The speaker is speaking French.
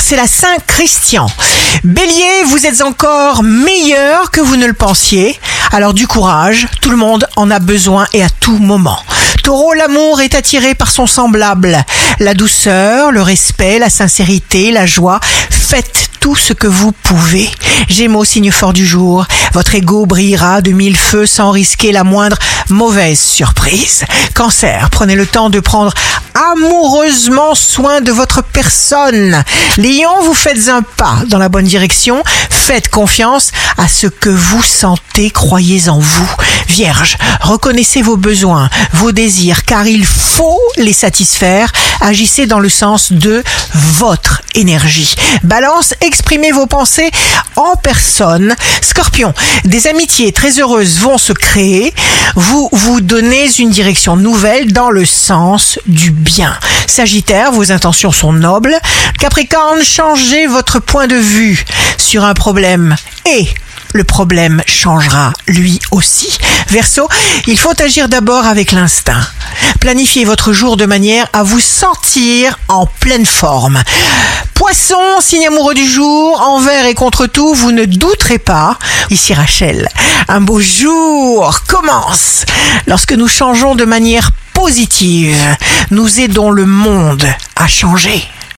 c'est la Saint Christian. Bélier, vous êtes encore meilleur que vous ne le pensiez. Alors du courage, tout le monde en a besoin et à tout moment. Taureau, l'amour est attiré par son semblable. La douceur, le respect, la sincérité, la joie. Faites tout ce que vous pouvez. Gémeaux, signe fort du jour. Votre ego brillera de mille feux sans risquer la moindre mauvaise surprise. Cancer, prenez le temps de prendre amoureusement soin de votre personne. Lion, vous faites un pas dans la bonne direction. Faites confiance à ce que vous sentez, croyez en vous. Vierge, reconnaissez vos besoins, vos désirs, car il faut les satisfaire. Agissez dans le sens de votre énergie. Balance, exprimez vos pensées en personne. Scorpion, des amitiés très heureuses vont se créer. Vous vous donnez une direction nouvelle dans le sens du bien. Sagittaire, vos intentions sont nobles. Capricorne, changez votre point de vue sur un problème et le problème changera lui aussi. Verseau, il faut agir d'abord avec l'instinct. Planifiez votre jour de manière à vous sentir en pleine forme. Poisson, signe amoureux du jour, envers et contre tout, vous ne douterez pas. Ici Rachel, un beau jour commence lorsque nous changeons de manière positive. Nous aidons le monde à changer.